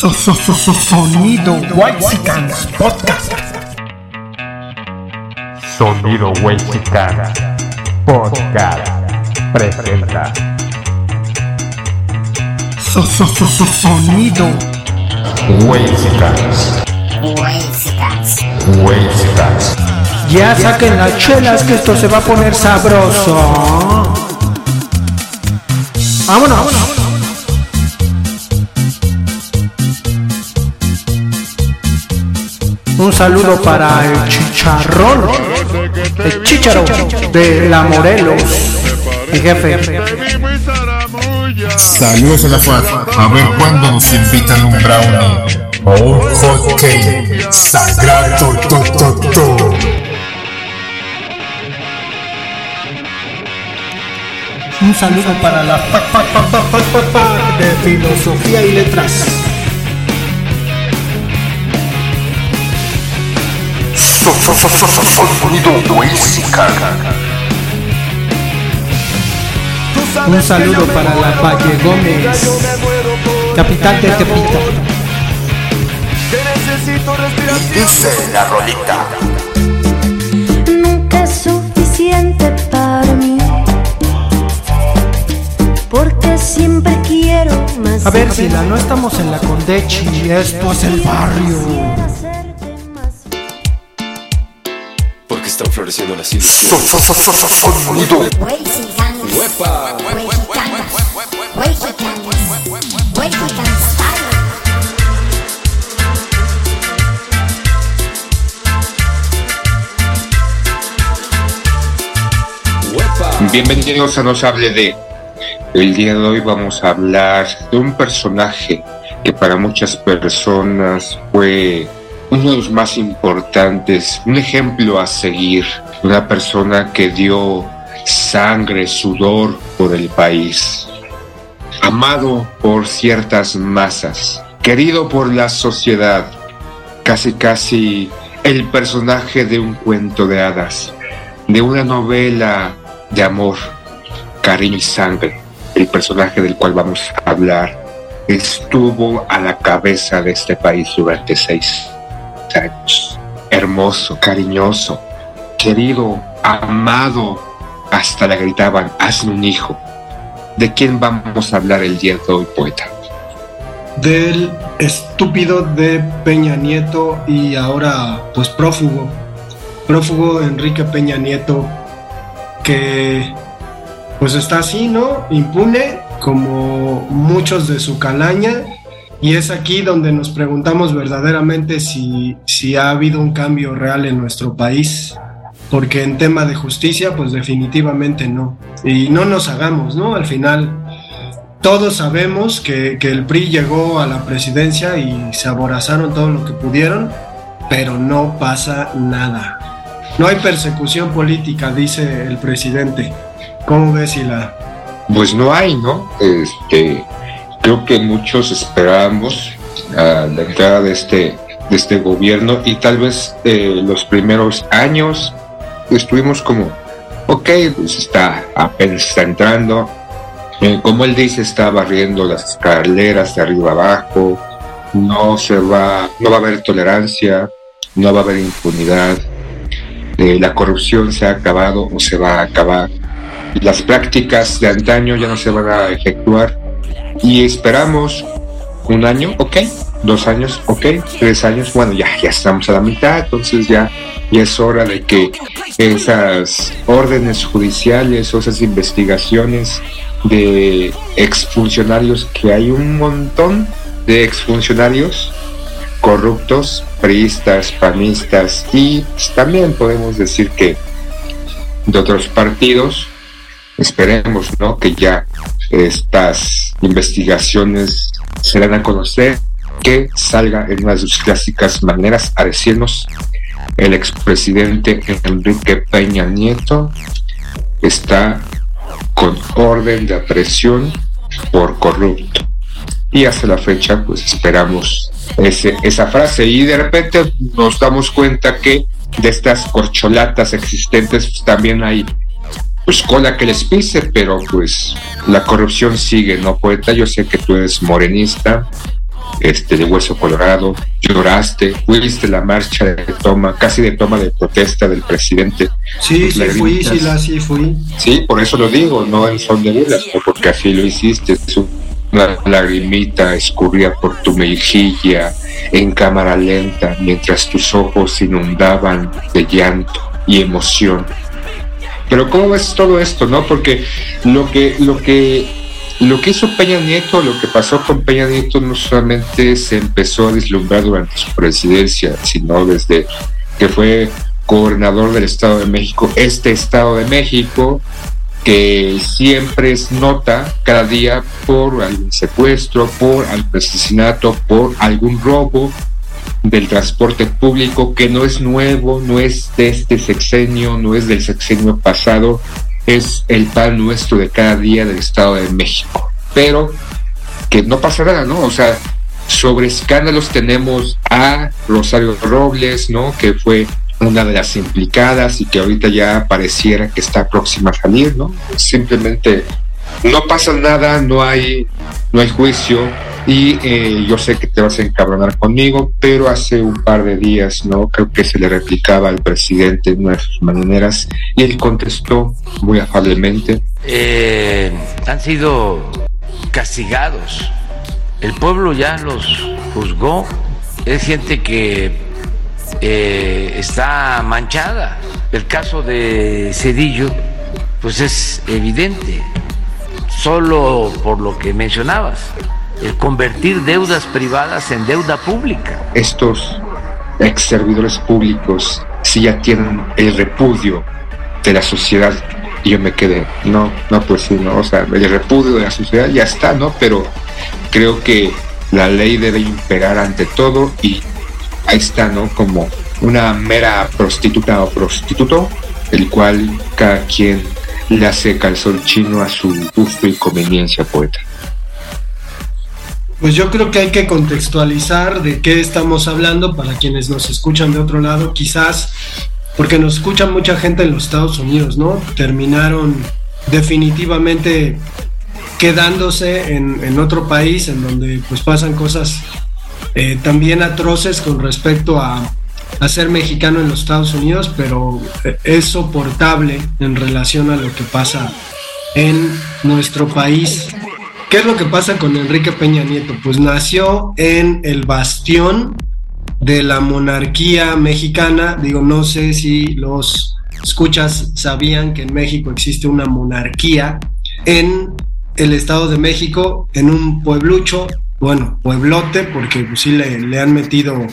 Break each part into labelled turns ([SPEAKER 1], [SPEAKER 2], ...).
[SPEAKER 1] Sonido Whitesicans Podcast.
[SPEAKER 2] Sonido Whitesicans Podcast presenta.
[SPEAKER 1] Sonido
[SPEAKER 2] Whitesicans. Whitesicans.
[SPEAKER 1] Ya saquen las chelas que esto se va a poner sabroso. Vámonos. Un saludo para el chicharrón, el chicharo de la Morelos, mi jefe.
[SPEAKER 3] Saludos a la FAD. A ver cuándo nos invitan un brownie o un hot cake sagrado. To, to, to.
[SPEAKER 1] Un saludo para la pa de filosofía y letras. Un saludo para la Valle Gómez, capital de Tepita.
[SPEAKER 3] Dice la rolita.
[SPEAKER 4] nunca es suficiente para mí. Porque siempre quiero más.
[SPEAKER 1] A ver, Sila, no estamos en la Condechi, esto es el barrio.
[SPEAKER 5] Floreciendo las ilusiones.
[SPEAKER 3] Sonido.
[SPEAKER 6] Bienvenidos a Nos Hable de. El día de hoy vamos a hablar de un personaje que para muchas personas fue uno de los más importantes, un ejemplo a seguir, una persona que dio sangre, sudor por el país, amado por ciertas masas, querido por la sociedad, casi casi el personaje de un cuento de hadas, de una novela de amor, cariño y sangre. El personaje del cual vamos a hablar estuvo a la cabeza de este país durante seis Hermoso, cariñoso, querido, amado. Hasta le gritaban, hazme un hijo. ¿De quién vamos a hablar el día de hoy, poeta?
[SPEAKER 7] del estúpido de Peña Nieto y ahora pues prófugo, prófugo Enrique Peña Nieto que pues está así, ¿no? Impune como muchos de su calaña y es aquí donde nos preguntamos verdaderamente si, si ha habido un cambio real en nuestro país. Porque en tema de justicia, pues definitivamente no. Y no nos hagamos, ¿no? Al final, todos sabemos que, que el PRI llegó a la presidencia y se aborazaron todo lo que pudieron, pero no pasa nada. No hay persecución política, dice el presidente. ¿Cómo ves, Hila?
[SPEAKER 6] Pues no hay, ¿no? Este, creo que muchos esperábamos a la entrada de este, de este gobierno y tal vez eh, los primeros años estuvimos como, ok, pues está apenas está entrando. Eh, como él dice, está barriendo las escaleras de arriba abajo. No se va, no va a haber tolerancia, no va a haber impunidad. Eh, la corrupción se ha acabado o se va a acabar las prácticas de antaño ya no se van a efectuar y esperamos un año, ok, dos años, ok, tres años, bueno, ya, ya estamos a la mitad, entonces ya, ya es hora de que esas órdenes judiciales o esas investigaciones de exfuncionarios, que hay un montón de exfuncionarios corruptos, priistas, panistas y también podemos decir que de otros partidos, esperemos ¿no? que ya estas investigaciones se dan a conocer, que salga en una de sus clásicas maneras a decirnos el expresidente Enrique Peña Nieto está con orden de aprehensión por corrupto. Y hasta la fecha, pues esperamos ese, esa frase. Y de repente nos damos cuenta que de estas corcholatas existentes pues, también hay pues cola que les pise, pero pues la corrupción sigue, ¿no, poeta? Yo sé que tú eres morenista este, de Hueso Colorado, lloraste, fuiste la marcha de toma, casi de toma de protesta del presidente.
[SPEAKER 7] Sí,
[SPEAKER 6] Tus
[SPEAKER 7] sí fui, sí, la, sí fui.
[SPEAKER 6] Sí, por eso lo digo, no en son de burlas, porque así lo hiciste. Una lagrimita escurría por tu mejilla en cámara lenta mientras tus ojos inundaban de llanto y emoción. Pero ¿cómo ves todo esto, no? Porque lo que, lo que, lo que hizo Peña Nieto, lo que pasó con Peña Nieto no solamente se empezó a vislumbrar durante su presidencia, sino desde que fue gobernador del Estado de México, este Estado de México, que siempre es nota cada día por algún secuestro, por algún asesinato, por algún robo del transporte público que no es nuevo, no es de este sexenio, no es del sexenio pasado, es el pan nuestro de cada día del Estado de México. Pero que no pasa nada, ¿no? O sea, sobre escándalos tenemos a Rosario Robles, ¿no? Que fue una de las implicadas y que ahorita ya pareciera que está próxima a salir, ¿no? Simplemente no pasa nada, no hay, no hay juicio y eh, yo sé que te vas a encabronar conmigo, pero hace un par de días, ¿no? Creo que se le replicaba al presidente en una de sus maneras y él contestó muy afablemente.
[SPEAKER 5] eh, han sido castigados. El pueblo ya los juzgó. Es gente que eh, está manchada. El caso de Cedillo, pues es evidente, solo por lo que mencionabas, el convertir deudas privadas en deuda pública.
[SPEAKER 6] Estos ex servidores públicos sí ya tienen el repudio de la sociedad y yo me quedé, no, no, pues sí, no, o sea, el repudio de la sociedad ya está, ¿no? Pero creo que la ley debe imperar ante todo y ahí está, ¿no? Como una mera prostituta o prostituto, el cual cada quien le hace calzón chino a su gusto y conveniencia, poeta.
[SPEAKER 7] Pues yo creo que hay que contextualizar de qué estamos hablando para quienes nos escuchan de otro lado, quizás porque nos escucha mucha gente en los Estados Unidos, ¿no? Terminaron definitivamente quedándose en, otro país en donde pues pasan cosas eh, también atroces con respecto a, a ser mexicano en los Estados Unidos, pero eh, es soportable en relación a lo que pasa en nuestro país. ¿Qué es lo que pasa con Enrique Peña Nieto? Pues nació en el bastión de la monarquía mexicana. Digo, no sé si los escuchas sabían que en México existe una monarquía en el Estado de México, en un pueblucho, bueno, pueblote, porque pues, sí le, le han metido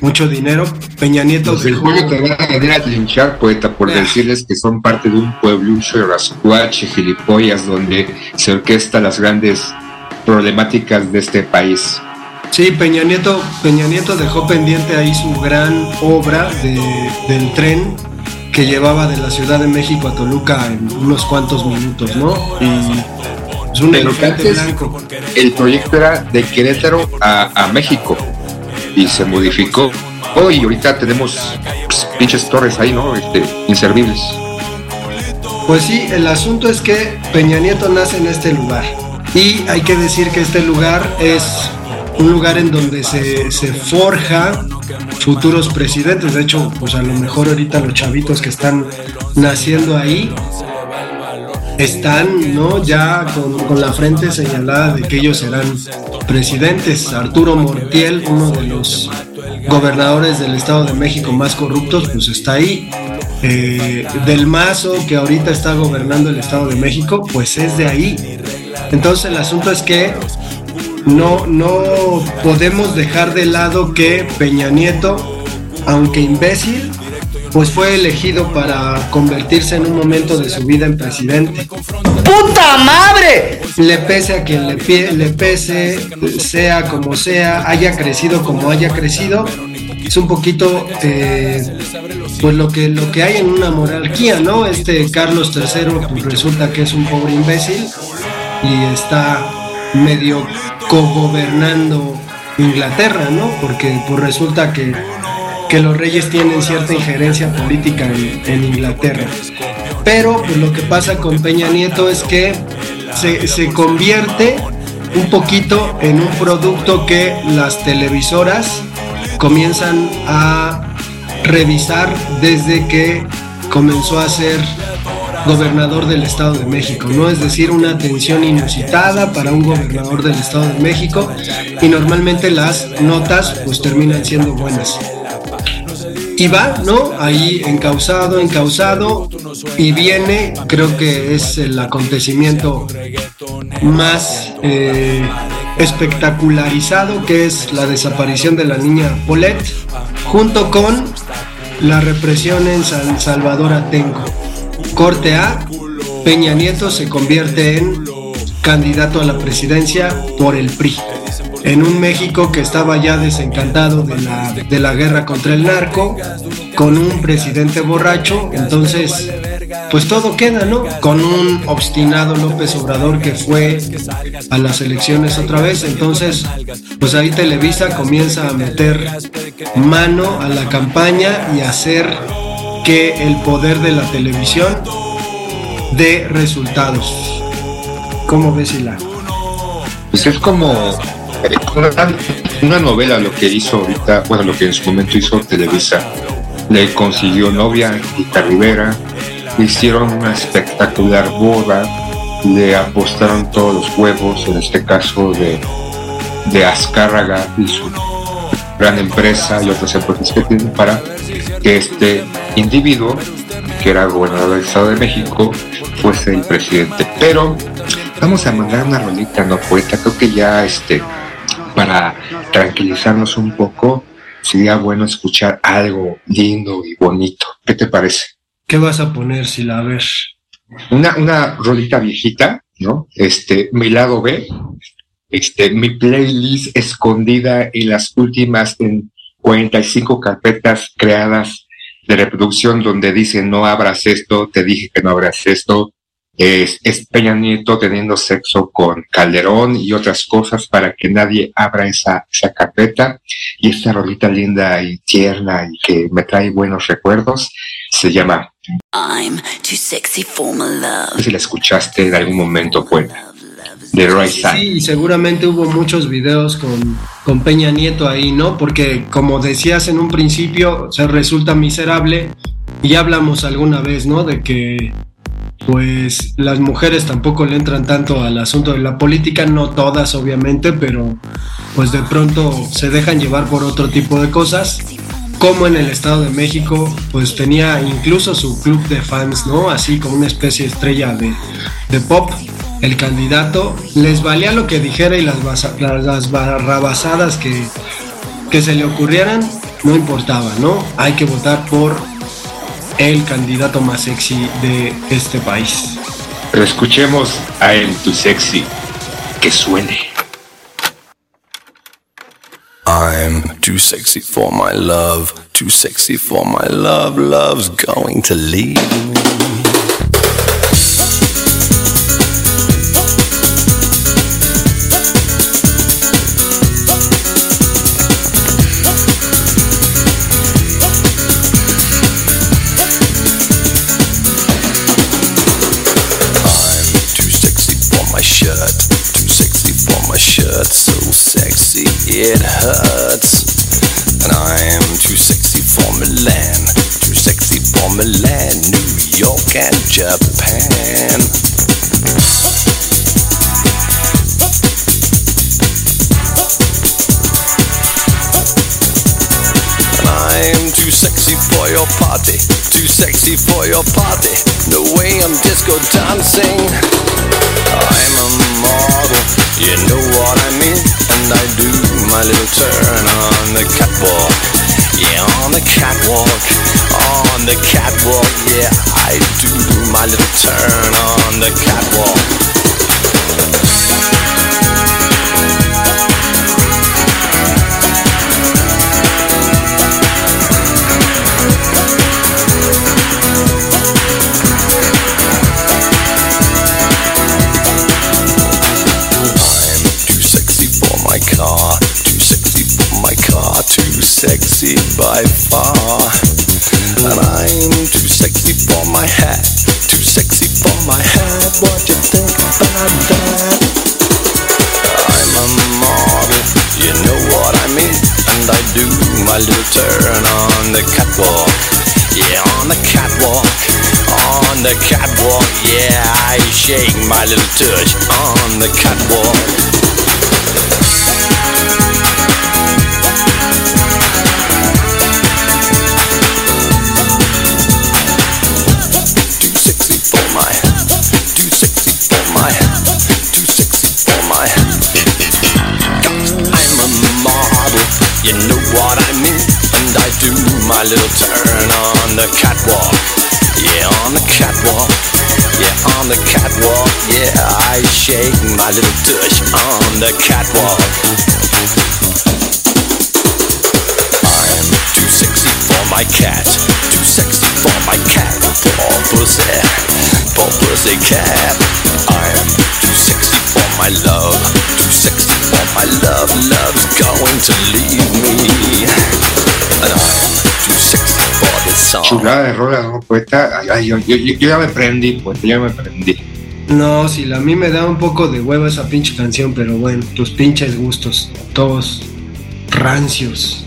[SPEAKER 7] mucho dinero. Peña Nieto
[SPEAKER 6] del
[SPEAKER 7] dejó-
[SPEAKER 6] pueblo te van a venir a linchar, poeta, por
[SPEAKER 7] Ah.
[SPEAKER 6] decirles que son parte de un pueblucho de rascuache, gilipollas, donde se orquestan las grandes problemáticas de este país.
[SPEAKER 7] Sí, Peña Nieto, Peña Nieto dejó pendiente ahí su gran obra de- del tren que llevaba de la Ciudad de México a Toluca en unos cuantos minutos, ¿no? Y es un
[SPEAKER 6] Pero que antes
[SPEAKER 7] blanco.
[SPEAKER 6] el proyecto era de Querétaro a, a México y se modificó. Oh, y ahorita tenemos pues, pinches torres ahí, ¿no? Este, inservibles.
[SPEAKER 7] Pues sí, el asunto es que Peña Nieto nace en este lugar. Y hay que decir que este lugar es un lugar en donde se, se forja futuros presidentes. De hecho, pues a lo mejor ahorita los chavitos que están naciendo ahí están ¿no? ya con, con la frente señalada de que ellos serán presidentes. Arturo Mortiel, uno de los gobernadores del Estado de México más corruptos, pues está ahí. Eh, del Mazo, que ahorita está gobernando el Estado de México, pues es de ahí. Entonces el asunto es que no, no podemos dejar de lado que Peña Nieto, aunque imbécil, pues fue elegido para convertirse en un momento de su vida en presidente.
[SPEAKER 1] ¡Puta madre!
[SPEAKER 7] Le pese a quien le, pie- le pese, sea como sea, haya crecido como haya crecido, es un poquito eh, pues lo que, lo que hay en una monarquía, ¿no? Este Carlos III pues resulta que es un pobre imbécil y está medio cogobernando Inglaterra, ¿no? Porque pues resulta que, que los reyes tienen cierta injerencia política en, Inglaterra. Pero pues, lo que pasa con Peña Nieto es que se, se convierte un poquito en un producto que las televisoras comienzan a revisar desde que comenzó a ser gobernador del Estado de México, ¿no? Es decir, una atención inusitada para un gobernador del Estado de México y normalmente las notas pues terminan siendo buenas. Y va, ¿no? Ahí encausado, encausado y viene, creo que es el acontecimiento más eh, espectacularizado que es la desaparición de la niña Paulette junto con la represión en San Salvador Atenco. Corte A, Peña Nieto se convierte en candidato a la presidencia por el PRI. En un México que estaba ya desencantado de la, de la guerra contra el narco, con un presidente borracho, entonces pues todo queda, ¿no? Con un obstinado López Obrador que fue a las elecciones otra vez, entonces pues ahí Televisa comienza a meter mano a la campaña y hacer que el poder de la televisión dé resultados. ¿Cómo ves, Hila?
[SPEAKER 6] Pues es como una, una novela lo que hizo ahorita, bueno, lo que en su momento hizo Televisa. Le consiguió novia, Rita Rivera, hicieron una espectacular boda, le apostaron todos los huevos, en este caso de, de Azcárraga y su gran empresa y otras empresas que tienen para que este individuo, que era gobernador del Estado de México, fuese el presidente. Pero vamos a mandar una rolita, ¿no, poeta? Creo que ya este, para tranquilizarnos un poco, sería bueno escuchar algo lindo y bonito. ¿Qué te parece?
[SPEAKER 7] ¿Qué vas a poner, Sila? A ver.
[SPEAKER 6] Una, una rolita viejita, ¿no? Este, mi lado B, este, mi playlist escondida en las últimas en 45 carpetas creadas de reproducción donde dice no abras esto, te dije que no abras esto, es, es Peña Nieto teniendo sexo con Calderón y otras cosas para que nadie abra esa, esa carpeta. Y esta rolita linda y tierna y que me trae buenos recuerdos se llama.
[SPEAKER 8] I'm too sexy for my love.
[SPEAKER 6] No sé si la escuchaste en algún momento, pues, de Roy
[SPEAKER 7] Sí, y seguramente hubo muchos videos con, con Peña Nieto ahí, ¿no? Porque como decías en un principio, se resulta miserable. Y hablamos alguna vez, ¿no? De que pues las mujeres tampoco le entran tanto al asunto de la política, no todas obviamente, pero pues de pronto se dejan llevar por otro tipo de cosas. Como en el Estado de México, pues tenía incluso su club de fans, ¿no? Así como una especie estrella de, de pop. El candidato les valía lo que dijera y las, basa- las barrabasadas que, que se le ocurrieran, no importaba, ¿no? Hay que votar por el candidato más sexy de este país.
[SPEAKER 6] Pero escuchemos a él, tu sexy, que suene.
[SPEAKER 9] I'm too sexy for my love, too sexy for my love, love's going to leave me. It hurts. And I'm too sexy for Milan, too sexy for Milan, New York and Japan. And I'm too sexy for your party, too sexy for your party. No way I'm disco dancing. I'm a you know what I mean. And I do my little turn on the catwalk. Yeah, on the catwalk, on the catwalk. Yeah, I do my little turn on the catwalk. Sexy by far. And I'm too sexy for my hat, too sexy for my hat. What you think about that? I'm a model, you know what I mean. And I do my little turn on the catwalk. Yeah, on the catwalk, on the catwalk. Yeah, I shake my little touch on the catwalk. My little turn on the catwalk. Yeah, on the catwalk. Yeah, on the catwalk. Yeah, I shake my little tush on the catwalk. I'm too sexy for my cat. Too sexy for my cat. For pussy. For pussy cat. I'm too sexy for my love. Too sexy for my love. Love's going to leave me. And I'm
[SPEAKER 6] Chulada de rola, ¿no, poeta? Ay, ay, yo, yo- yo- yo ya me prendí, poeta, ya me prendí.
[SPEAKER 7] No, si a mí me da un poco de hueva esa pinche canción, pero bueno, tus pinches gustos, todos rancios.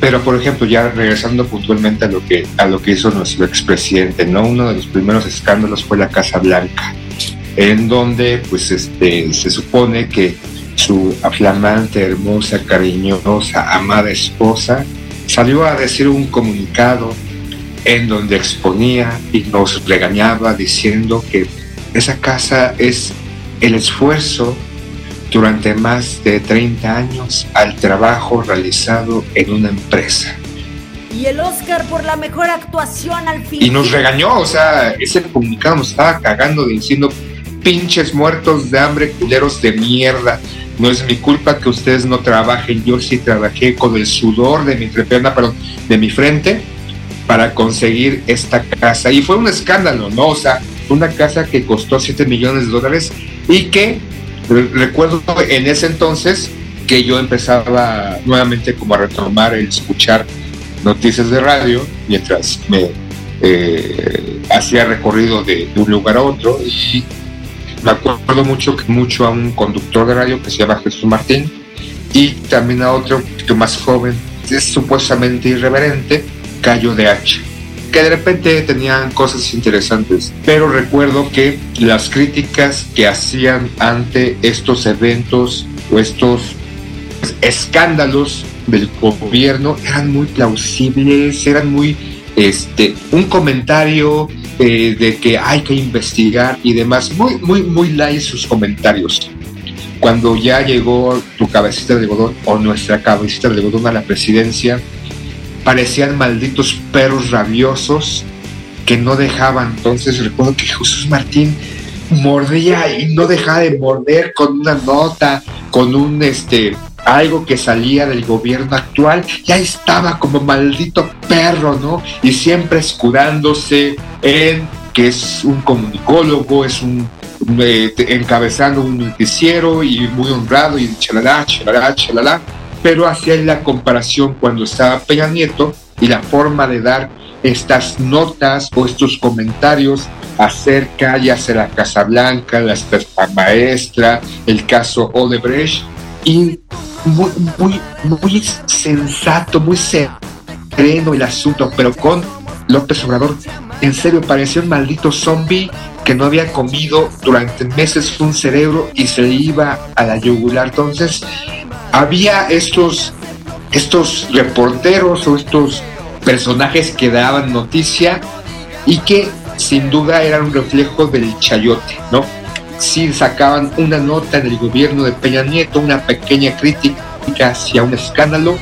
[SPEAKER 6] Pero por ejemplo, ya regresando puntualmente a lo que a lo que hizo nuestro expresidente, ¿no? Uno de los primeros escándalos fue la Casa Blanca, en donde pues este se supone que su flamante, hermosa, cariñosa, amada esposa salió a decir un comunicado en donde exponía y nos regañaba diciendo que esa casa es el esfuerzo durante más de 30 años al trabajo realizado en una empresa.
[SPEAKER 10] Y el Oscar por la mejor actuación al fin.
[SPEAKER 6] Y nos regañó, o sea, ese comunicado nos estaba cagando diciendo pinches muertos de hambre, culeros de mierda. No es mi culpa que ustedes no trabajen, yo sí trabajé con el sudor de mi entrepierna, perdón, de mi frente para conseguir esta casa. Y fue un escándalo, ¿no? O sea, una casa que costó 7 millones de dólares y que re- recuerdo en ese entonces que yo empezaba nuevamente como a retomar el escuchar noticias de radio mientras me eh, hacía recorrido de, un lugar a otro y me acuerdo mucho que mucho a un conductor de radio que se llama Jesús Martín y también a otro poquito más joven, es supuestamente irreverente, Cayo de Hacha, que de repente tenían cosas interesantes, pero recuerdo que las críticas que hacían ante estos eventos o estos escándalos del gobierno eran muy plausibles, eran muy este un comentario eh, de que hay que investigar y demás, muy muy muy light sus comentarios. Cuando ya llegó tu cabecita de algodón o nuestra cabecita de algodón a la presidencia, parecían malditos perros rabiosos que no dejaban. Entonces recuerdo que Jesús Martín mordía y no dejaba de morder con una nota, con un este algo que salía del gobierno actual, ya estaba como maldito perro, ¿no? Y siempre escudándose en que es un comunicólogo, es un eh, encabezando un noticiero y muy honrado y chalala, chalala, chalala, pero hacía la comparación cuando estaba Peña Nieto y la forma de dar estas notas o estos comentarios acerca ya sea la Casa Blanca, la maestra, el caso Odebrecht y muy, muy, muy sensato, muy sereno el asunto, pero con López Obrador, en serio, parecía un maldito zombie que no había comido durante meses un cerebro y se iba a la yugular. Entonces, había estos, estos reporteros o estos personajes que daban noticia y que sin duda eran un reflejo del chayote, ¿no? Sí sacaban una nota en el gobierno de Peña Nieto, una pequeña crítica hacia un escándalo,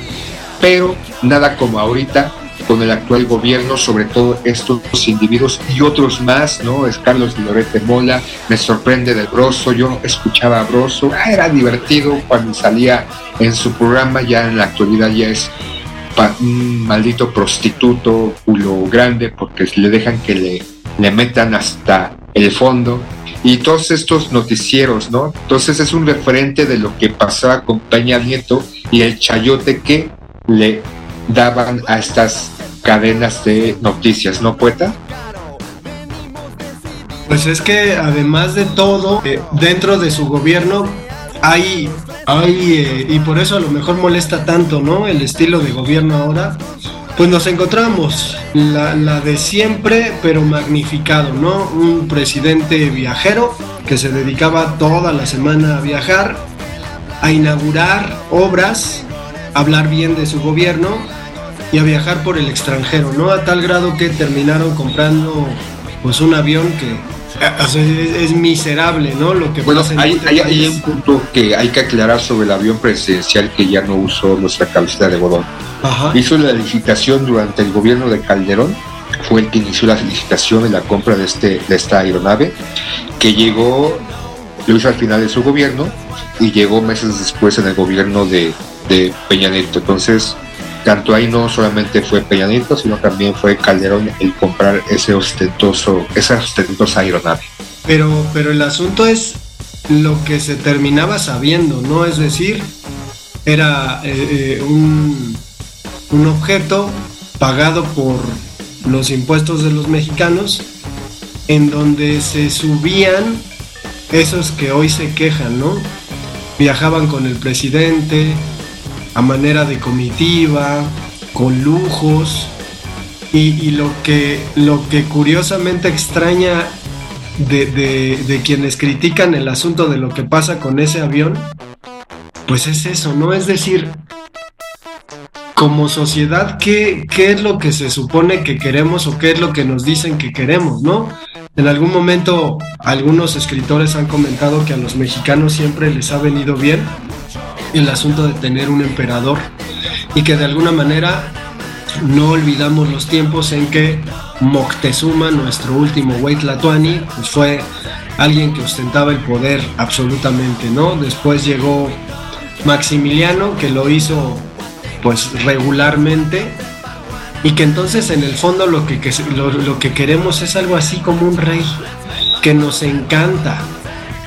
[SPEAKER 6] pero nada como ahorita con el actual gobierno, sobre todo estos individuos y otros más, ¿no? Es Carlos Lorete Mola, me sorprende del Broso, yo escuchaba a Broso, ah, era divertido cuando salía en su programa, ya en la actualidad ya es un maldito prostituto, culo grande, porque le dejan que le, le metan hasta el fondo. Y todos estos noticieros, ¿no? Entonces es un referente de lo que pasaba con Peña Nieto y el chayote que le daban a estas cadenas de noticias, ¿no, poeta?
[SPEAKER 7] Pues es que además de todo, eh, dentro de su gobierno hay Ay, eh, y por eso a lo mejor molesta tanto, ¿no? El estilo de gobierno ahora. Pues nos encontramos la, la de siempre, pero magnificado, ¿no? Un presidente viajero que se dedicaba toda la semana a viajar, a inaugurar obras, hablar bien de su gobierno y a viajar por el extranjero, ¿no? A tal grado que terminaron comprando pues un avión que o sea, es, es miserable, ¿no? Lo que
[SPEAKER 6] Bueno,
[SPEAKER 7] pasa en
[SPEAKER 6] hay,
[SPEAKER 7] este
[SPEAKER 6] hay- un punto que hay que aclarar sobre el avión presidencial que ya no usó nuestra cabecita de Godón.
[SPEAKER 7] Ajá.
[SPEAKER 6] Hizo la licitación durante el gobierno de Calderón, fue el que inició la licitación y la compra de, este, de esta aeronave, que llegó, lo hizo al final de su gobierno y llegó meses después en el gobierno de, de Peña Nieto. Entonces, tanto ahí no solamente fue Peña Nieto, sino también fue Calderón el comprar ese ostentoso, esa ostentosa aeronave.
[SPEAKER 7] Pero, pero el asunto es lo que se terminaba sabiendo, ¿no? Es decir, era eh, eh, un, un objeto pagado por los impuestos de los mexicanos en donde se subían esos que hoy se quejan, ¿no? Viajaban con el presidente a manera de comitiva, con lujos, y, lo, que, lo que curiosamente extraña de, de- de quienes critican el asunto de lo que pasa con ese avión, pues es eso, ¿no? Es decir, como sociedad, ¿qué, qué es lo que se supone que queremos o qué es lo que nos dicen que queremos, ¿no? En algún momento algunos escritores han comentado que a los mexicanos siempre les ha venido bien el asunto de tener un emperador y que de alguna manera no olvidamos los tiempos en que Moctezuma, nuestro último Huaytlatoani, pues fue alguien que ostentaba el poder absolutamente, ¿no? Después llegó Maximiliano, que lo hizo pues regularmente y que entonces en el fondo lo que, lo que queremos es algo así como un rey, que nos encanta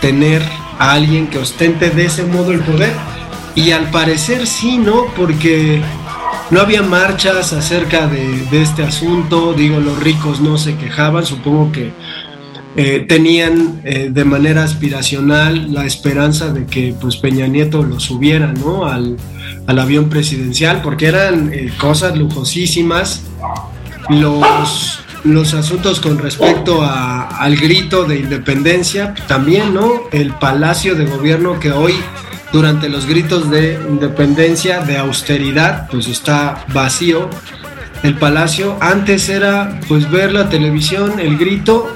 [SPEAKER 7] tener a alguien que ostente de ese modo el poder. Y al parecer sí, ¿no? Porque no había marchas acerca de, este asunto, digo, los ricos no se quejaban, supongo que eh, tenían eh, de manera aspiracional la esperanza de que pues Peña Nieto lo subiera, ¿no? Al, al avión presidencial, porque eran eh, cosas lujosísimas. Los, los asuntos con respecto a- al grito de independencia, también, ¿no? El palacio de gobierno que hoy, durante los gritos de independencia, de austeridad, pues está vacío. El palacio antes era pues ver la televisión, el grito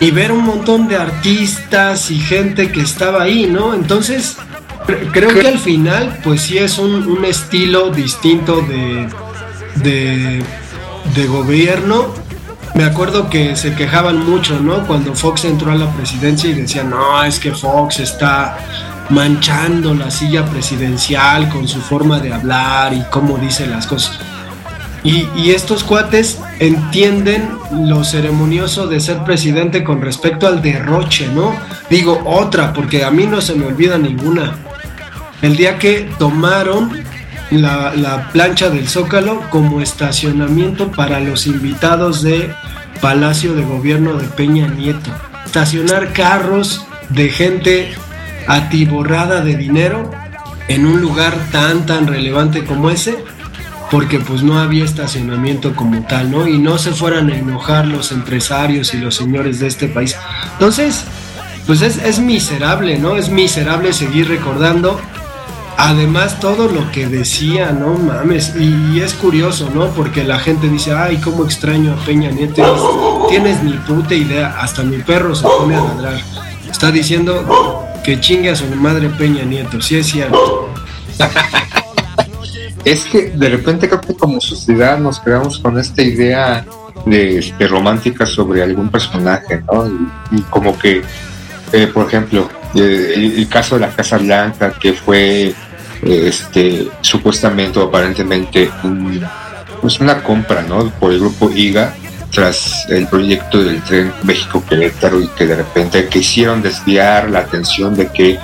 [SPEAKER 7] y ver un montón de artistas y gente que estaba ahí, ¿no? Entonces, cre- creo que al final, pues sí es un, un estilo distinto de, de, de gobierno. Me acuerdo que se quejaban mucho, ¿no? Cuando Fox entró a la presidencia y decían, no, es que Fox está manchando la silla presidencial con su forma de hablar y cómo dice las cosas. Y, y estos cuates entienden lo ceremonioso de ser presidente con respecto al derroche, ¿no? Digo otra, porque a mí no se me olvida ninguna. El día que tomaron la, la plancha del Zócalo como estacionamiento para los invitados de Palacio de Gobierno de Peña Nieto. Estacionar carros de gente atiborrada de dinero en un lugar tan tan relevante como ese porque pues no había estacionamiento como tal, ¿no? Y no se fueran a enojar los empresarios y los señores de este país. Entonces, pues es, es miserable, ¿no? Es miserable seguir recordando. Además, todo lo que decía, no mames. Y, y es curioso, ¿no? Porque la gente dice, ay, cómo extraño a Peña Nieto. Tienes ni puta idea. Hasta mi perro se pone a ladrar. Está diciendo que chingue a su madre Peña Nieto. Sí es cierto.
[SPEAKER 6] Es que de repente creo que como sociedad nos creamos con esta idea de, este, romántica sobre algún personaje, ¿no? Y, como que, eh, por ejemplo, eh, el, el caso de la Casa Blanca, que fue eh, este supuestamente o aparentemente un- pues una compra, ¿no? Por el grupo IGA tras el proyecto del tren México-Querétaro y que de repente quisieron desviar la atención de que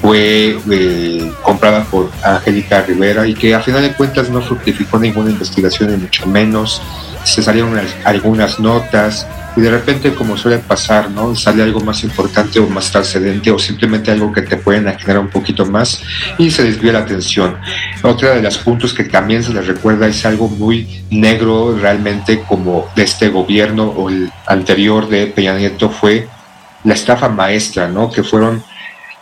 [SPEAKER 6] fue eh, comprada por Angélica Rivera y que a final de cuentas no fructificó ninguna investigación y mucho menos se salieron al- algunas notas y de repente como suele pasar, ¿no? Sale algo más importante o más trascendente o simplemente algo que te pueden generar un poquito más y se desvía la atención. Otra de los puntos que también se les recuerda es algo muy negro realmente como de este gobierno o el anterior de Peña Nieto fue la estafa maestra, ¿no? Que fueron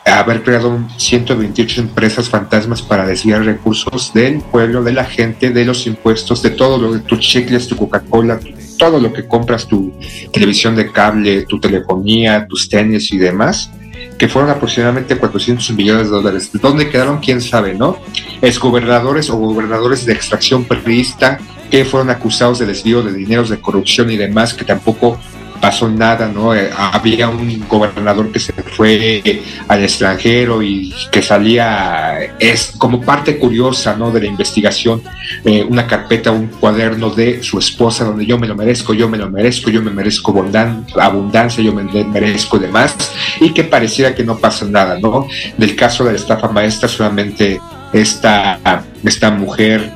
[SPEAKER 6] haber creado 128 empresas fantasmas para desviar recursos del pueblo, de la gente, de los impuestos, de todo lo de tus chicles, tu Coca-Cola, todo lo que compras, tu televisión de cable, tu telefonía, tus tenis y demás, que fueron aproximadamente 400 millones de dólares. ¿Dónde quedaron? ¿Quién sabe, no? Exgobernadores o gobernadores de extracción periodista que fueron acusados de desvío de dineros, de corrupción y demás, que tampoco pasó nada, ¿no? Eh, había un gobernador que se fue eh, al extranjero y que salía, es como parte curiosa, ¿no? De la investigación, eh, una carpeta, un cuaderno de su esposa donde yo me lo merezco, yo me lo merezco, yo me merezco abundan- abundancia, yo me merezco demás, y que pareciera que no pasa nada, ¿no? Del caso de la estafa maestra, solamente esta, esta mujer,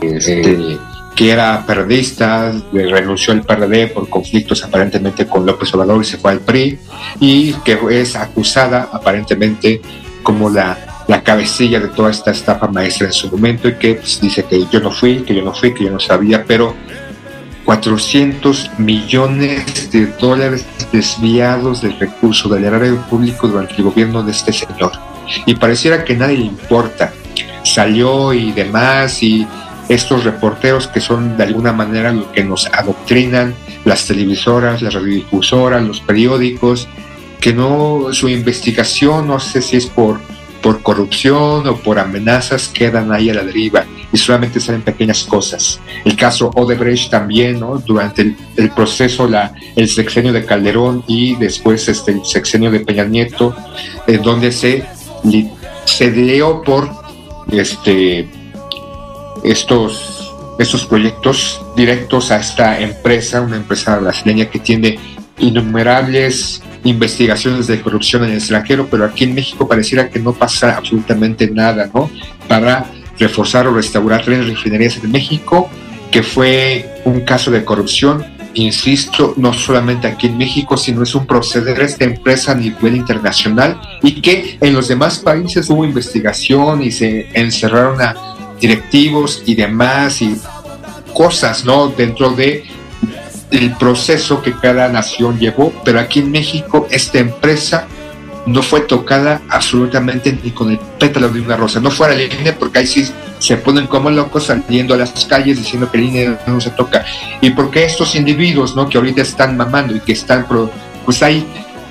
[SPEAKER 6] este, que era periodista, le renunció al PRD por conflictos aparentemente con López Obrador y se fue al PRI, y que es acusada aparentemente como la, la cabecilla de toda esta estafa maestra en su momento y que pues, dice que yo no fui, que yo no fui, que yo no sabía, pero 400 millones de dólares desviados del recurso del erario público durante el gobierno de este señor. Y pareciera que nadie le importa. Salió y demás y estos reporteros que son de alguna manera lo que nos adoctrinan, las televisoras, las radiodifusoras, los periódicos, que no, su investigación, no sé si es por, por corrupción o por amenazas, quedan ahí a la deriva y solamente salen pequeñas cosas. El caso Odebrecht también, ¿no? Durante el, proceso, la, el sexenio de Calderón y después este, el sexenio de Peña Nieto, donde se, se dio por este, estos, estos proyectos directos a esta empresa, una empresa brasileña que tiene innumerables investigaciones de corrupción en el extranjero, pero aquí en México pareciera que no pasa absolutamente nada, ¿no? Para reforzar o restaurar tres refinerías en México, que fue un caso de corrupción, insisto, no solamente aquí en México, sino es un proceder de esta empresa a nivel internacional y que en los demás países hubo investigación y se encerraron a directivos y demás y cosas, ¿no? Dentro de el proceso que cada nación llevó, pero aquí en México esta empresa no fue tocada absolutamente ni con el pétalo de una rosa. No fuera el INE, porque ahí sí se ponen como locos saliendo a las calles diciendo que el INE no se toca. Y porque estos individuos, ¿no? Que ahorita están mamando y que están, pues ahí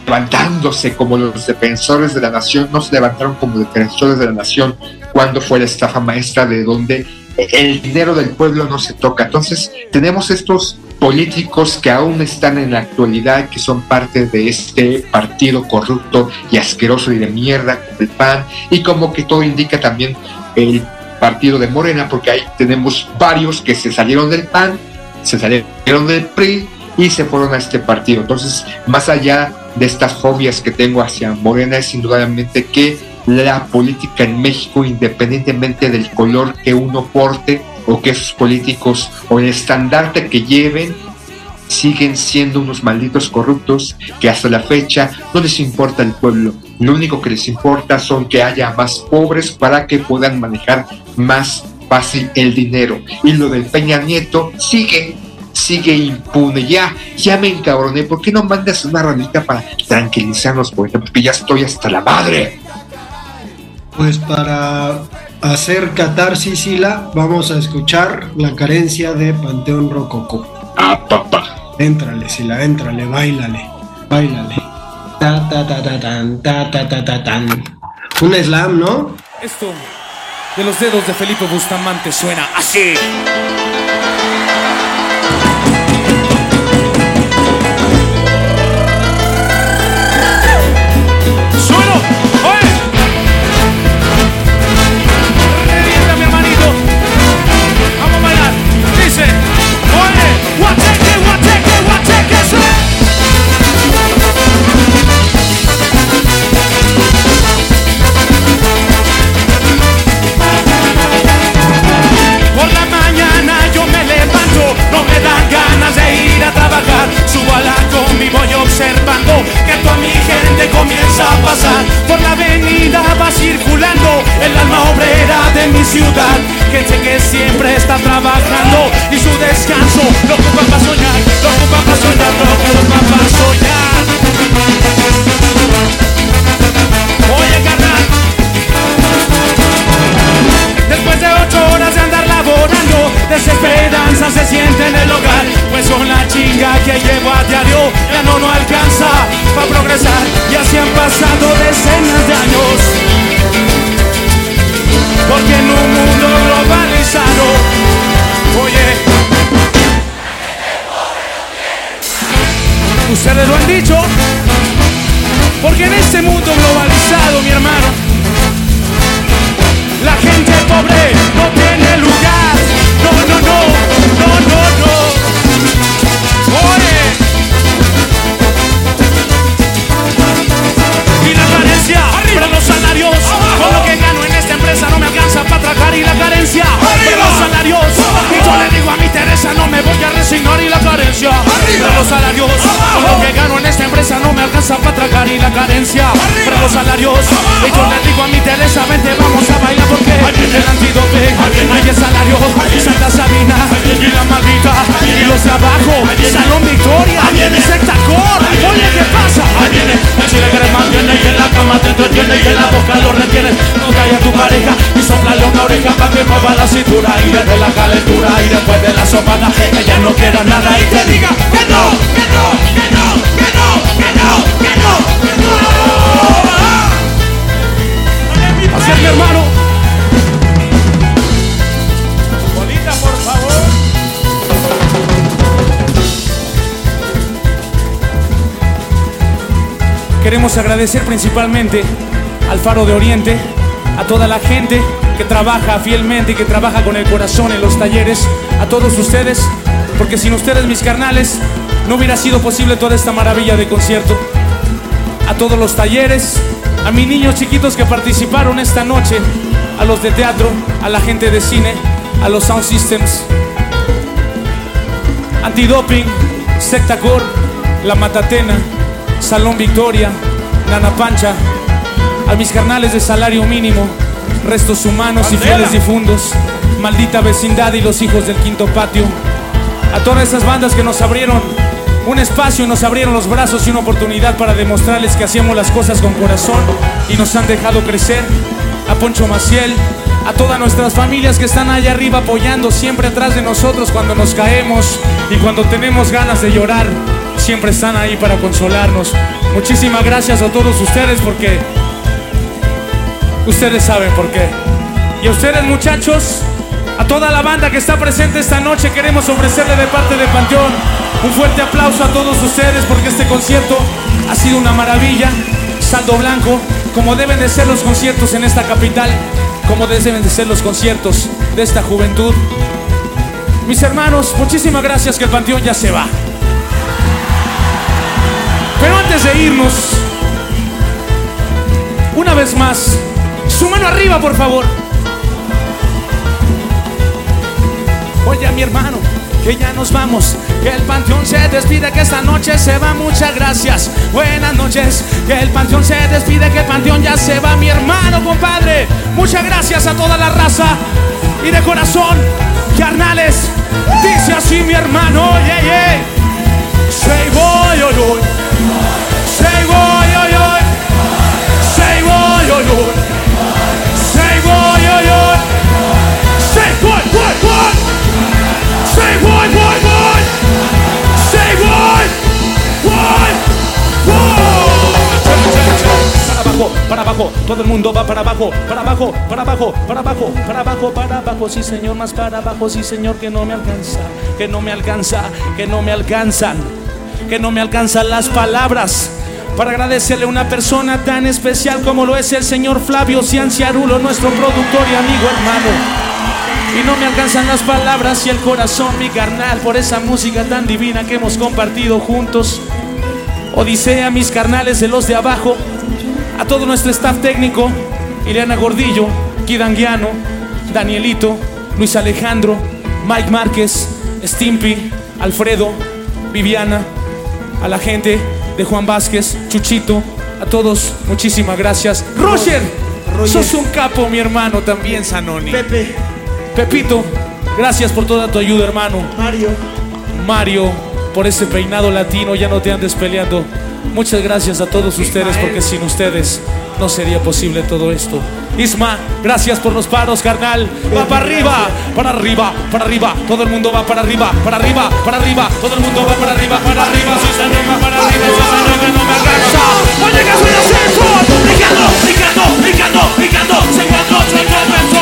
[SPEAKER 6] levantándose como los defensores de la nación, no se levantaron como defensores de la nación cuando fue la estafa maestra de donde el dinero del pueblo no se toca. Entonces, tenemos estos políticos que aún están en la actualidad, que son parte de este partido corrupto y asqueroso y de mierda, el PAN, y como que todo indica también el partido de Morena, porque ahí tenemos varios que se salieron del PAN, se salieron del PRI y se fueron a este partido. Entonces, más allá de estas fobias que tengo hacia Morena, es indudablemente que la política en México, independientemente del color que uno porte o que esos políticos o el estandarte que lleven, siguen siendo unos malditos corruptos que hasta la fecha no les importa el pueblo. Lo único que les importa son que haya más pobres para que puedan manejar más fácil el dinero. Y lo del Peña Nieto sigue, sigue impune. Ya, ya me encabroné. ¿Por qué no mandas una ranita para tranquilizarnos, poeta? Porque ya estoy hasta la madre.
[SPEAKER 7] Pues para hacer catarsis, Sila, vamos a escuchar la carencia de Panteón Rococo.
[SPEAKER 6] Ah, papá.
[SPEAKER 7] Éntrale, Sila, éntrale, bailale, bailale. Ta ta ta ta tan, ta ta ta ta tan. Un slam, ¿no?
[SPEAKER 11] Esto de los dedos de Felipe Bustamante suena así. Oye, entretiene y en la boca lo retiene. No calla tu pareja y soplale una oreja para que mueva la cintura y desde la calentura y después de la sopada ella no quiera nada y te diga que no, que no, que no, que no, que no, que no, que no. Es mi hermano. Queremos agradecer principalmente al Faro de Oriente, a toda la gente que trabaja fielmente y que trabaja con el corazón en los talleres, a todos ustedes, porque sin ustedes, mis carnales, no hubiera sido posible toda esta maravilla de concierto. A todos los talleres, a mis niños chiquitos que participaron esta noche, a los de teatro, a la gente de cine, a los sound systems, antidoping, sectacor, la matatena, Salón Victoria, Nana Pancha, a mis carnales de salario mínimo, restos humanos y fieles difundos, maldita vecindad y los hijos del quinto patio, a todas esas bandas que nos abrieron un espacio y nos abrieron los brazos y una oportunidad para demostrarles que hacíamos las cosas con corazón y nos han dejado crecer, a Poncho Maciel, a todas nuestras familias que están allá arriba apoyando siempre atrás de nosotros cuando nos caemos y cuando tenemos ganas de llorar, siempre están ahí para consolarnos. Muchísimas gracias a todos ustedes porque ustedes saben por qué. Y a ustedes muchachos, a toda la banda que está presente esta noche, queremos ofrecerle de parte de Panteón un fuerte aplauso a todos ustedes porque este concierto ha sido una maravilla. Saldo blanco, como deben de ser los conciertos en esta capital, como deben de ser los conciertos de esta juventud. Mis hermanos, muchísimas gracias que el Panteón ya se va. De irnos, una vez más, su mano arriba, por favor. Oye, mi hermano, que ya nos vamos, que el panteón se despide, que esta noche se va. Muchas gracias, buenas noches, que el panteón se despide, que el panteón ya se va, mi hermano, compadre. Muchas gracias a toda la raza y de corazón, carnales. Dice así mi hermano, yeah, yeah. Say boy, oh, oh. Say boy, oh, oh. Say boy, boy, boy. Say boy, boy, boy. Say boy, boy, Para abajo, para abajo, todo el mundo va para abajo, para abajo, para abajo, para abajo, para abajo, para abajo, sí señor, más para abajo, sí señor, que no me alcanza, que no me alcanza, que no me alcanzan, que no me alcanzan las palabras para agradecerle a una persona tan especial como lo es el señor Flavio Cianciarulo, nuestro productor y amigo hermano. Y no me alcanzan las palabras y el corazón, mi carnal, por esa música tan divina que hemos compartido juntos. Odisea, mis carnales de los de abajo, a todo nuestro staff técnico, Ileana Gordillo, Kidanguiano, Danielito, Luis Alejandro, Mike Márquez, Stimpy, Alfredo, Viviana, a la gente de Juan Vázquez, Chuchito, a todos, muchísimas gracias. Roger, Sos un capo, mi hermano, también, Sanoni.
[SPEAKER 12] Pepe.
[SPEAKER 11] Pepito, gracias por toda tu ayuda, hermano.
[SPEAKER 12] Mario.
[SPEAKER 11] Mario, por ese peinado latino, ya no te andes peleando. Muchas gracias a todos ustedes, porque sin ustedes no sería posible todo esto. Isma, gracias por los paros, carnal. Va para arriba, para arriba, para arriba. Todo el mundo va para arriba, para arriba, para arriba. Todo el mundo va para arriba, para arriba. Susana va para arriba, que no me alcanza. Oye, que soy ascenso. Picando, picando, picando, picando. Se se.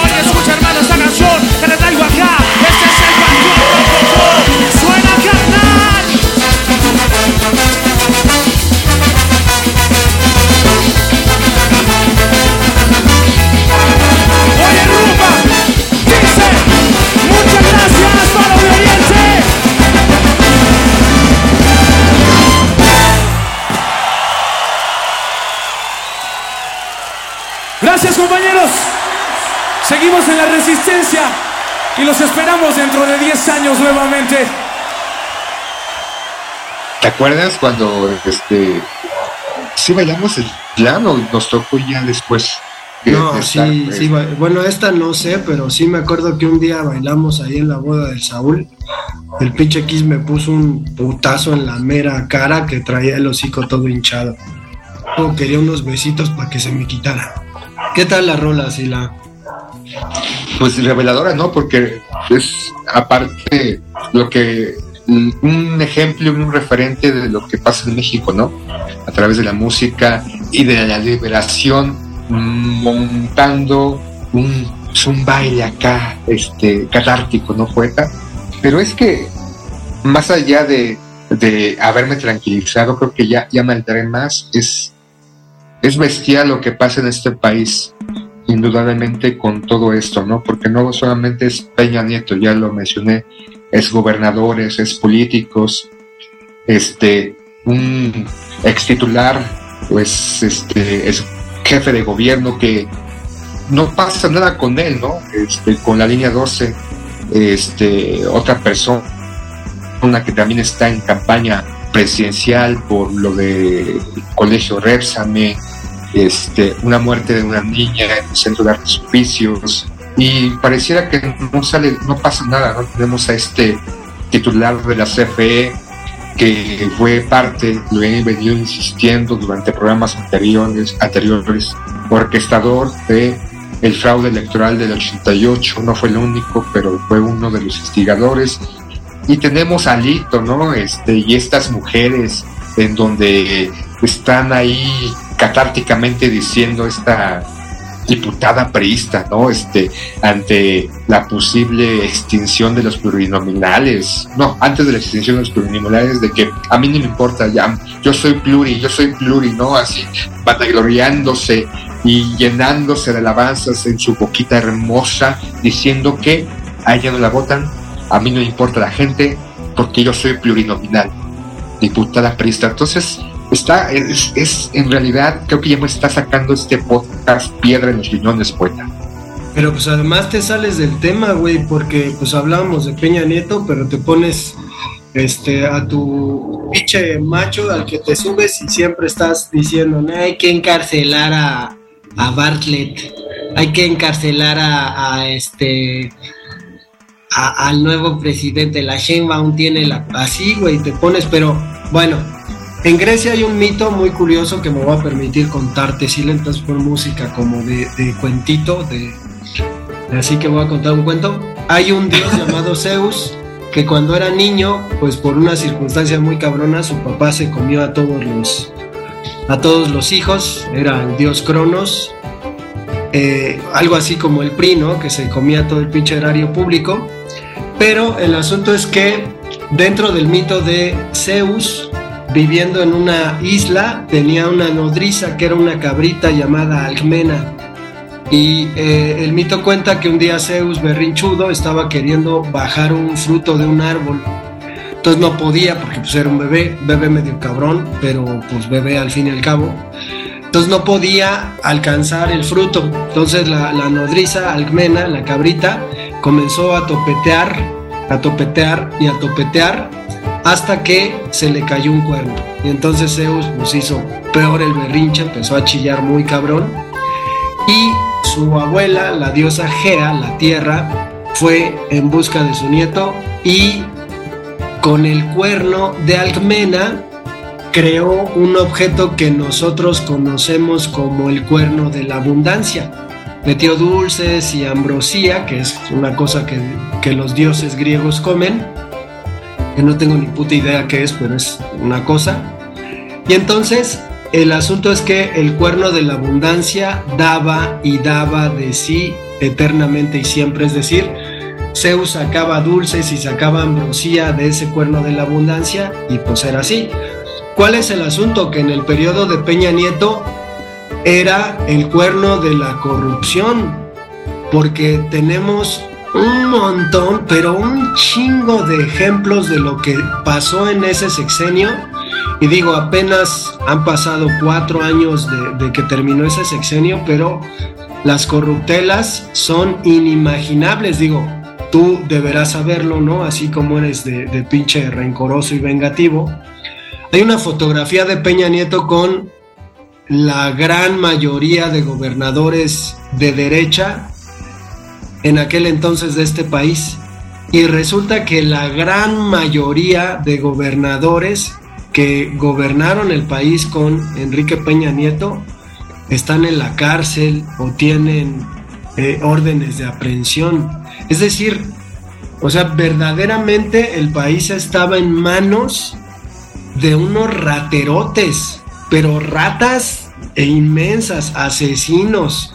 [SPEAKER 11] Seguimos en la resistencia y los esperamos dentro de 10 años nuevamente.
[SPEAKER 6] ¿Te acuerdas cuando este sí bailamos el plano nos tocó ya después? de-
[SPEAKER 7] No,
[SPEAKER 6] de
[SPEAKER 7] sí,
[SPEAKER 6] pues,
[SPEAKER 7] sí, bueno, esta no sé, pero sí me acuerdo que un día bailamos ahí en la boda del Saúl. El pinche X me puso un putazo en la mera cara que traía el hocico todo hinchado. Quería unos besitos para que se me quitara. ¿Qué tal la rola, Sila?
[SPEAKER 6] Pues reveladora, ¿no? Porque es aparte lo que un ejemplo un referente de lo que pasa en México, ¿no? A través de la música y de la liberación, montando un, pues, un baile acá, este, catártico, ¿no, poeta? Pero es que más allá de, de haberme tranquilizado, creo que ya, ya me alteré más, es, es bestial lo que pasa en este país indudablemente con todo esto, ¿no? Porque no solamente es Peña Nieto, ya lo mencioné, es gobernadores, es políticos, este, un ex titular, pues, este, es jefe de gobierno que no pasa nada con él, ¿no? Este, con la línea 12, este, otra persona, una que también está en campaña presidencial por lo de Colegio Repsame, este, una muerte de una niña en el centro de artes oficios y pareciera que no sale, no pasa nada, no tenemos a este titular de la CFE que fue parte, lo he venido insistiendo durante programas anteriores, anteriores, orquestador de el fraude electoral del 88, no fue el único, pero fue uno de los instigadores. Y tenemos a Lito, ¿no? Este, y estas mujeres en donde están ahí catárticamente diciendo esta diputada priista, ¿no? Este, ante la posible extinción de los plurinominales, no, antes de la extinción de los plurinominales, de que a mí no me importa, ya, yo soy pluri, yo soy pluri, ¿no? Así, vanagloriándose y llenándose de alabanzas en su boquita hermosa, diciendo que a ella no la votan, a mí no me importa la gente, porque yo soy plurinominal, diputada priista. Entonces, está, es, es, en realidad, creo que ya me está sacando este podcast piedra en los riñones, poeta.
[SPEAKER 7] Pero pues además te sales del tema, güey, porque pues hablábamos de Peña Nieto, pero te pones este a tu pinche macho al que te subes y siempre estás diciendo, "No, hay que encarcelar a, a Bartlett, hay que encarcelar a, este al nuevo presidente, la Sheinbaum tiene la así, güey, te pones, pero bueno, en Grecia hay un mito muy curioso que me voy a permitir contarte, si le entras por música como de, de cuentito, de así que voy a contar un cuento. Hay un dios llamado Zeus que cuando era niño, pues por una circunstancia muy cabrona, su papá se comió a todos los a todos los hijos, era el dios Cronos, eh, algo así como el PRI, ¿no? Que se comía todo el pinche erario público. Pero el asunto es que dentro del mito de Zeus, viviendo en una isla, tenía una nodriza que era una cabrita llamada Alcmena. Y eh, el mito cuenta que un día Zeus berrinchudo estaba queriendo bajar un fruto de un árbol. Entonces no podía porque pues era un bebé, bebé medio cabrón, pero pues bebé al fin y al cabo. Entonces no podía alcanzar el fruto. Entonces la, la nodriza Alcmena, la cabrita, comenzó a topetear, a topetear y a topetear hasta que se le cayó un cuerno. Y entonces Zeus pues hizo peor el berrinche, empezó a chillar muy cabrón. y su abuela, la diosa Gea, la tierra, fue en busca de su nieto y con el cuerno de Alcmena creó un objeto que nosotros conocemos como el cuerno de la abundancia. Metió dulces y ambrosía, que es una cosa que, que los dioses griegos comen, no tengo ni puta idea qué es, pero es una cosa. Y entonces el asunto es que el cuerno de la abundancia daba y daba de sí eternamente y siempre, es decir, Zeus sacaba dulces y sacaba ambrosía de ese cuerno de la abundancia y pues era así. ¿Cuál es el asunto? Que en el periodo de Peña Nieto era el cuerno de la corrupción, porque tenemos un montón, pero un chingo de ejemplos de lo que pasó en ese sexenio. Y digo, apenas han pasado cuatro años de, que terminó ese sexenio, pero las corruptelas son inimaginables. Digo, tú deberás saberlo, ¿no? Así como eres de pinche rencoroso y vengativo. Hay una fotografía de Peña Nieto con la gran mayoría de gobernadores de derecha en aquel entonces de este país. Y resulta que la gran mayoría de gobernadores que gobernaron el país con Enrique Peña Nieto están en la cárcel o tienen eh, órdenes de aprehensión. Es decir, o sea, verdaderamente el país estaba en manos de unos raterotes, pero ratas e inmensas, asesinos.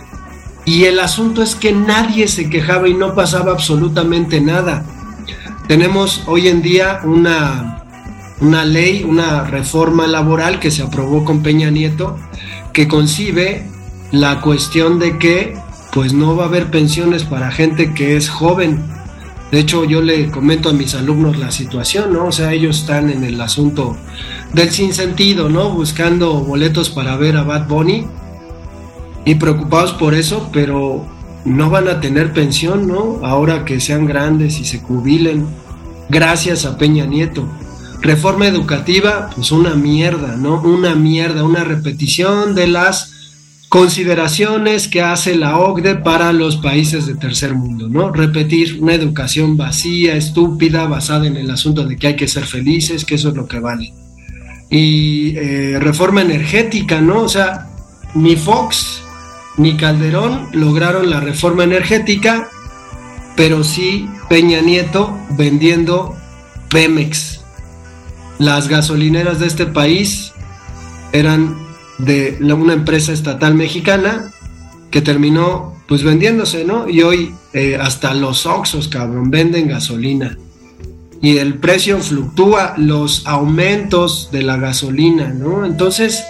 [SPEAKER 7] Y el asunto es que nadie se quejaba y no pasaba absolutamente nada. Tenemos hoy en día una, una ley, una reforma laboral que se aprobó con Peña Nieto, que concibe la cuestión de que pues no va a haber pensiones para gente que es joven. De hecho, yo le comento a mis alumnos la situación, ¿no? O sea, ellos están en el asunto del sinsentido, ¿no? Buscando boletos para ver a Bad Bunny y preocupados por eso, pero no van a tener pensión, ¿no? Ahora que sean grandes y se jubilen, gracias a Peña Nieto. Reforma educativa, pues una mierda, ¿no? Una mierda, una repetición de las consideraciones que hace la OCDE para los países de tercer mundo, ¿no? Repetir una educación vacía, estúpida, basada en el asunto de que hay que ser felices, que eso es lo que vale. Y eh, reforma energética, ¿no? O sea, ni Fox ni Calderón lograron la reforma energética, pero sí Peña Nieto vendiendo Pemex. Las gasolineras de este país eran de una empresa estatal mexicana que terminó pues vendiéndose, ¿no? Y hoy eh, hasta los Oxos, cabrón, venden gasolina. Y el precio fluctúa, los aumentos de la gasolina, ¿no? Entonces,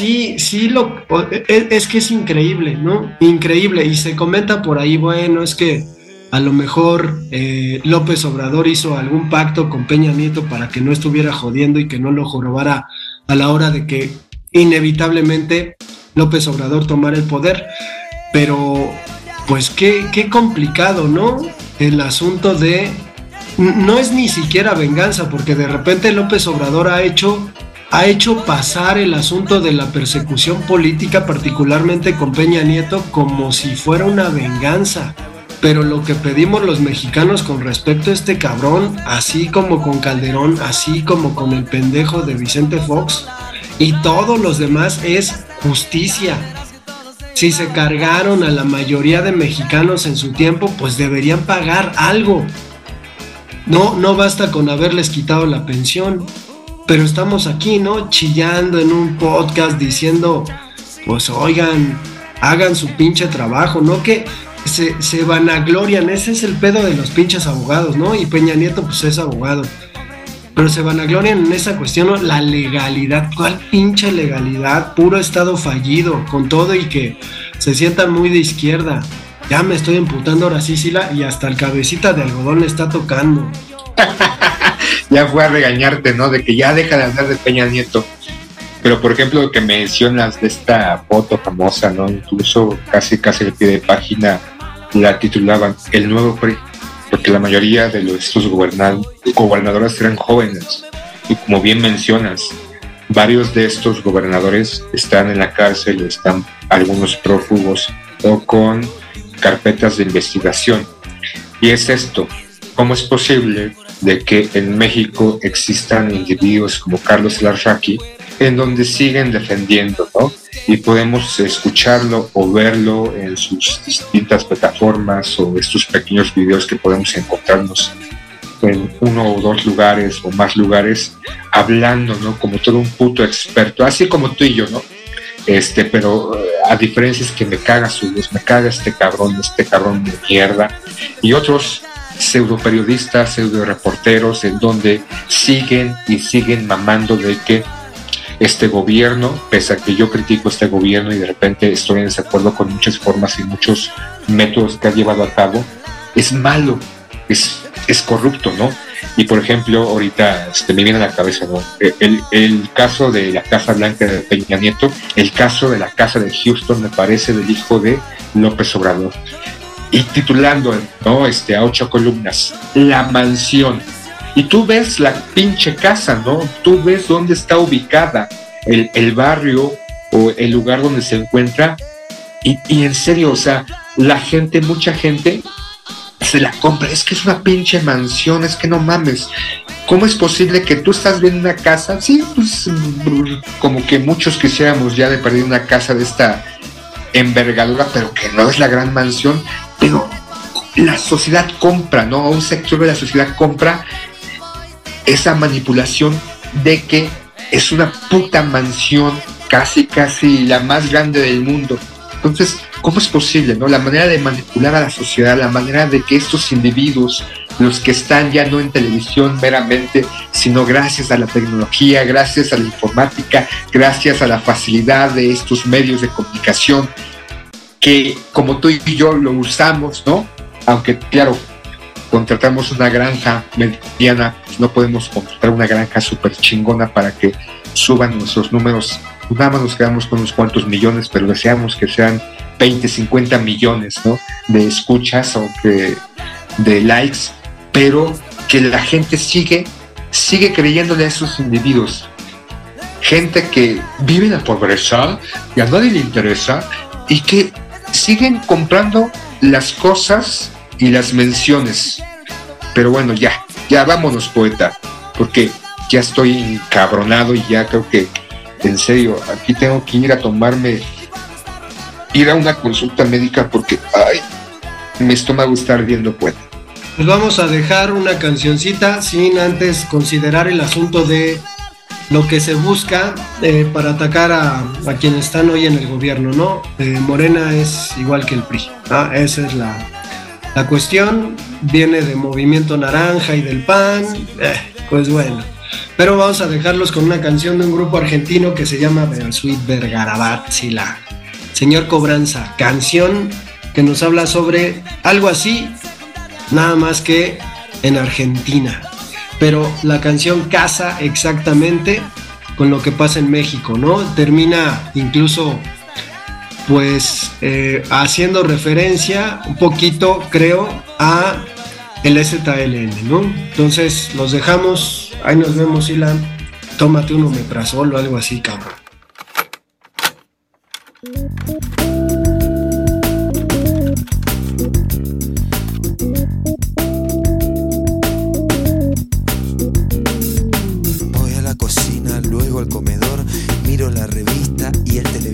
[SPEAKER 7] sí, sí, lo, es, es que es increíble, ¿no? Increíble. Y se comenta por ahí, bueno, es que a lo mejor eh, López Obrador hizo algún pacto con Peña Nieto para que no estuviera jodiendo y que no lo jorobara a la hora de que inevitablemente López Obrador tomara el poder. Pero, pues qué, qué complicado, ¿no? El asunto de... No es ni siquiera venganza, porque de repente López Obrador ha hecho ha hecho pasar el asunto de la persecución política, particularmente con Peña Nieto, como si fuera una venganza. Pero lo que pedimos los mexicanos con respecto a este cabrón, así como con Calderón, así como con el pendejo de Vicente Fox y todos los demás, es justicia. Si se cargaron a la mayoría de mexicanos en su tiempo, pues deberían pagar algo. No, no basta con haberles quitado la pensión. Pero estamos aquí, ¿no? Chillando en un podcast diciendo, pues oigan, hagan su pinche trabajo, ¿no? Que se, se vanaglorian, ese es el pedo de los pinches abogados, ¿no? Y Peña Nieto pues es abogado. Pero se vanaglorian en esa cuestión, ¿no? La legalidad, ¿cuál pinche legalidad? Puro estado fallido, con todo y que se sientan muy de izquierda. Ya me estoy emputando ahora sí, Sila, y hasta el cabecita de algodón le está tocando.
[SPEAKER 6] ya fue a regañarte, ¿no? De que ya deja de hablar de Peña Nieto. Pero por ejemplo, lo que mencionas de esta foto famosa, ¿no? Incluso casi casi el pie de página la titulaban El nuevo PRI, porque la mayoría de estos gobernadores eran jóvenes. Y como bien mencionas, varios de estos gobernadores están en la cárcel, están algunos prófugos o con carpetas de investigación. Y es esto, ¿cómo es posible de que en México existan individuos como Carlos Larraqui en donde siguen defendiendo, ¿no? Y podemos escucharlo o verlo en sus distintas plataformas o estos pequeños videos que podemos encontrarnos en uno o dos lugares o más lugares, hablando, ¿no? Como todo un puto experto, así como tú y yo, ¿no? Este, pero eh, a diferencia es que me caga su me caga este cabrón, este cabrón de mierda. Y otros pseudo periodistas, pseudo reporteros, en donde siguen y siguen mamando de que este gobierno, pese a que yo critico este gobierno y de repente estoy en desacuerdo con muchas formas y muchos métodos que ha llevado a cabo, es malo, es, es corrupto, ¿no? Y por ejemplo, ahorita este, me viene a la cabeza ¿no? el, el, caso de la Casa Blanca de Peña Nieto, el caso de la Casa de Houston, me parece, del hijo de López Obrador. Y titulando ¿no? este, a ocho columnas, La Mansión. Y tú ves la pinche casa, ¿no? Tú ves dónde está ubicada el, el barrio o el lugar donde se encuentra. Y, y en serio, o sea, la gente, mucha gente se la compra. Es que es una pinche mansión, es que no mames. ¿Cómo es posible que tú estás viendo una casa? Sí, pues como que muchos quisiéramos ya de perder una casa de esta envergadura, pero que no es la gran mansión. Pero la sociedad compra, ¿no? Un sector de la sociedad compra esa manipulación de que es una puta mansión, casi, casi la más grande del mundo. Entonces, ¿cómo es posible, no? La manera de manipular a la sociedad, la manera de que estos individuos, los que están ya no en televisión meramente, sino gracias a la tecnología, gracias a la informática, gracias a la facilidad de estos medios de comunicación, que como tú y yo lo usamos, ¿no? Aunque, claro, contratamos una granja mediana, pues no podemos contratar una granja súper chingona para que suban nuestros números. Nada más nos quedamos con unos cuantos millones, pero deseamos que sean 20, 50 millones ¿no? de escuchas o que, de likes, pero que la gente sigue, sigue creyéndole a esos individuos. Gente que vive en la pobreza y a nadie le interesa y que siguen comprando las cosas y las menciones. Pero bueno, ya, ya vámonos, poeta, porque ya estoy encabronado y ya creo que, en serio, aquí tengo que ir a tomarme, ir a una consulta médica porque, ay, mi estómago está ardiendo, poeta.
[SPEAKER 7] Pues vamos a dejar una cancioncita sin antes considerar el asunto de lo que se busca eh, para atacar a, a, quienes están hoy en el gobierno, ¿no? Eh, Morena es igual que el PRI, ¿ah? esa es la, la cuestión, viene de Movimiento Naranja y del PAN, eh, pues bueno. Pero vamos a dejarlos con una canción de un grupo argentino que se llama Versuit Vergarabat, si la señor Cobranza, canción que nos habla sobre algo así, nada más que en Argentina pero la canción casa exactamente con lo que pasa en México, ¿no? Termina incluso pues eh, haciendo referencia un poquito, creo, a el ZLN, ¿no? Entonces los dejamos, ahí nos vemos, Ilan, tómate un omeprazol o algo así, cabrón.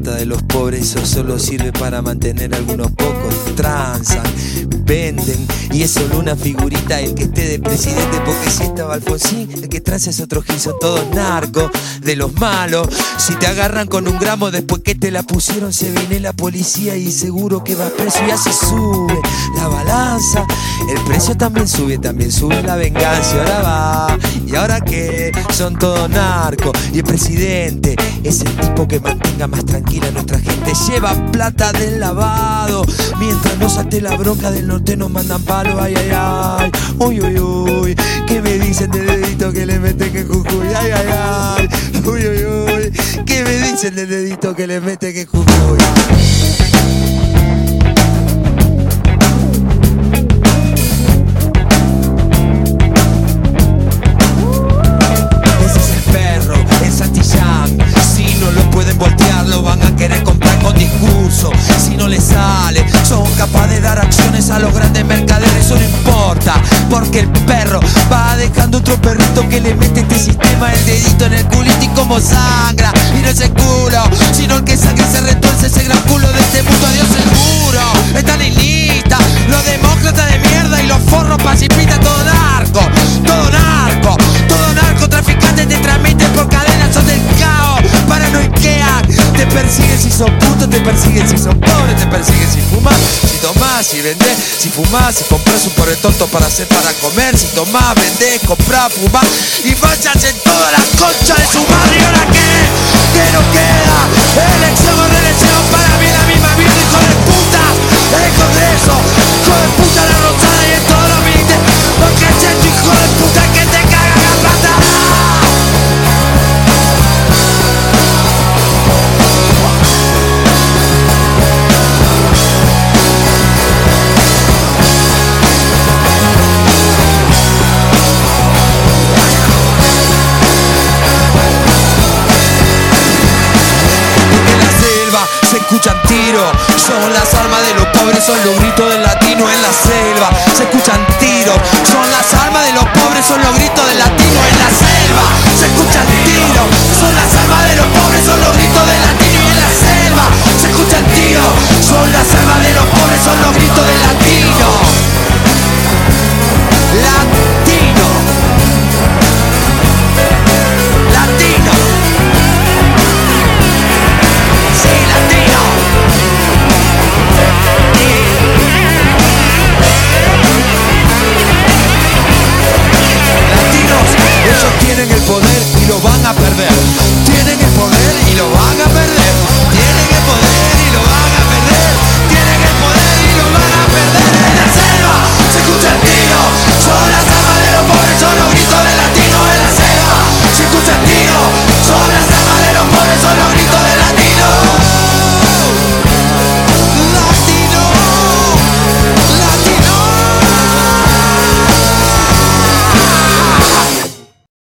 [SPEAKER 12] De los pobres, eso solo sirve para mantener a algunos pocos. Transan, venden, y es solo una figurita el que esté de presidente, porque si estaba Alfonsín, el que transa es otro gil, son todos narcos, de los malos. Si te agarran con un gramo después que te la pusieron, se viene la policía y seguro que va preso y así sube la balanza. El precio también sube, también sube la venganza. Ahora va, y ahora que son todos narcos. Y el presidente es el tipo que mantenga más tranquila nuestra gente. Lleva plata del lavado. Mientras no salte la bronca del norte nos mandan palo. Ay, ay, ay. Uy, uy, uy. ¿Qué me dicen del dedito que le meten que Jujuy? Ay, ay, ay. Uy, uy, uy. ¿Qué me dicen del dedito que le meten que Jujuy? Ese porque el perro va dejando otro perrito que le mete este sistema el dedito en el culito y como sangra. Y no es el culo, sino el que sangre se retuerce ese gran culo de este mundo. Adiós seguro, están en lista. Los demócratas de mierda y los forros pacifistas, todo persiguen si sos puto, te persiguen si sos pobre, te persiguen si fumas, si tomás, si vendés, si fumás, si compras un pobre tonto para hacer para comer, si tomás, vendés, comprás, fumás y fachas en toda la concha de su madre. Y ahora qué, que no queda, elección o reelección para